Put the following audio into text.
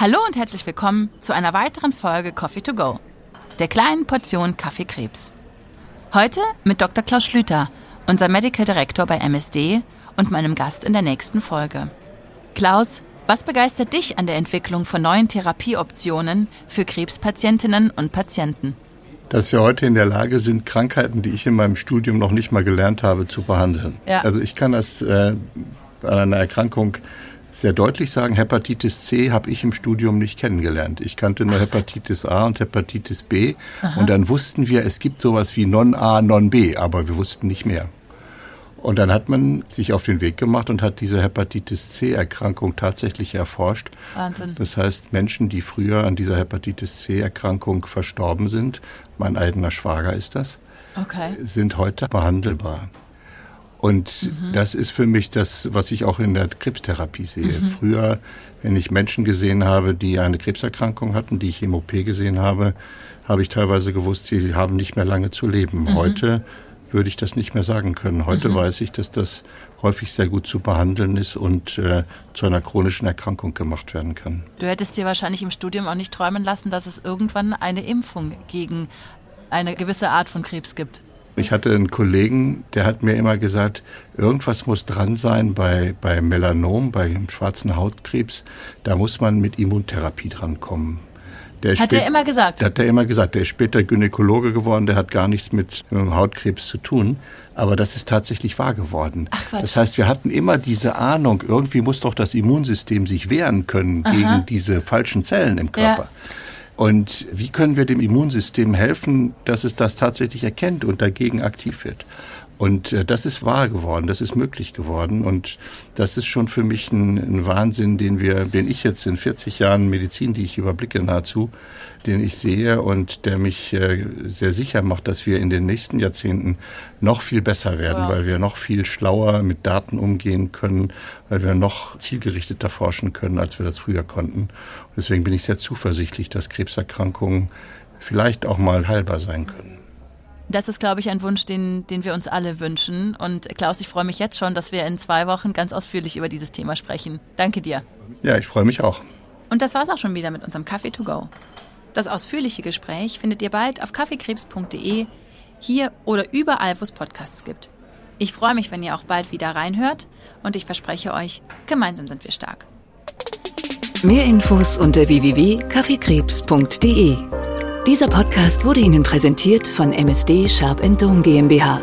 Hallo und herzlich willkommen zu einer weiteren Folge Coffee to Go, der kleinen Portion Kaffeekrebs. Heute mit Dr. Klaus Schlüter, unser Medical Director bei MSD und meinem Gast in der nächsten Folge. Klaus, was begeistert dich an der Entwicklung von neuen Therapieoptionen für Krebspatientinnen und Patienten? Dass wir heute in der Lage sind, Krankheiten, die ich in meinem Studium noch nicht mal gelernt habe, zu behandeln. Ja. Also ich kann das äh, an einer Erkrankung sehr deutlich sagen, Hepatitis C habe ich im Studium nicht kennengelernt. Ich kannte nur Hepatitis A und Hepatitis B Aha. und dann wussten wir, es gibt sowas wie Non-A, Non-B, aber wir wussten nicht mehr. Und dann hat man sich auf den Weg gemacht und hat diese Hepatitis C-Erkrankung tatsächlich erforscht. Wahnsinn. Das heißt, Menschen, die früher an dieser Hepatitis C-Erkrankung verstorben sind, mein eigener Schwager ist das, okay. sind heute behandelbar. Und mhm. das ist für mich das, was ich auch in der Krebstherapie sehe. Mhm. Früher, wenn ich Menschen gesehen habe, die eine Krebserkrankung hatten, die ich im OP gesehen habe, habe ich teilweise gewusst, sie haben nicht mehr lange zu leben. Mhm. Heute würde ich das nicht mehr sagen können. Heute mhm. weiß ich, dass das häufig sehr gut zu behandeln ist und äh, zu einer chronischen Erkrankung gemacht werden kann. Du hättest dir wahrscheinlich im Studium auch nicht träumen lassen, dass es irgendwann eine Impfung gegen eine gewisse Art von Krebs gibt. Ich hatte einen Kollegen, der hat mir immer gesagt, irgendwas muss dran sein bei, bei Melanom, bei schwarzen Hautkrebs. Da muss man mit Immuntherapie drankommen. Der hat er immer gesagt? Hat er immer gesagt. Der ist später Gynäkologe geworden, der hat gar nichts mit Hautkrebs zu tun. Aber das ist tatsächlich wahr geworden. Ach, Quatsch. Das heißt, wir hatten immer diese Ahnung, irgendwie muss doch das Immunsystem sich wehren können Aha. gegen diese falschen Zellen im Körper. Ja. Und wie können wir dem Immunsystem helfen, dass es das tatsächlich erkennt und dagegen aktiv wird? Und äh, das ist wahr geworden, das ist möglich geworden. Und das ist schon für mich ein, ein, Wahnsinn, den wir, den ich jetzt in 40 Jahren Medizin, die ich überblicke nahezu, den ich sehe und der mich äh, sehr sicher macht, dass wir in den nächsten Jahrzehnten noch viel besser werden, wow. weil wir noch viel schlauer mit Daten umgehen können, weil wir noch zielgerichteter forschen können, als wir das früher konnten. Und deswegen bin ich sehr zuversichtlich, dass Krebserkrankungen vielleicht auch mal heilbar sein können. Das ist, glaube ich, ein Wunsch, den, den wir uns alle wünschen. Und Klaus, ich freue mich jetzt schon, dass wir in zwei Wochen ganz ausführlich über dieses Thema sprechen. Danke dir. Ja, ich freue mich auch. Und das war's auch schon wieder mit unserem Kaffee to go. Das ausführliche Gespräch findet ihr bald auf kaffeekrebs.de, hier oder überall, wo es Podcasts gibt. Ich freue mich, wenn ihr auch bald wieder reinhört und ich verspreche euch, gemeinsam sind wir stark. Mehr Infos unter www.kaffeekrebs.de dieser Podcast wurde Ihnen präsentiert von MSD Sharp Dome GmbH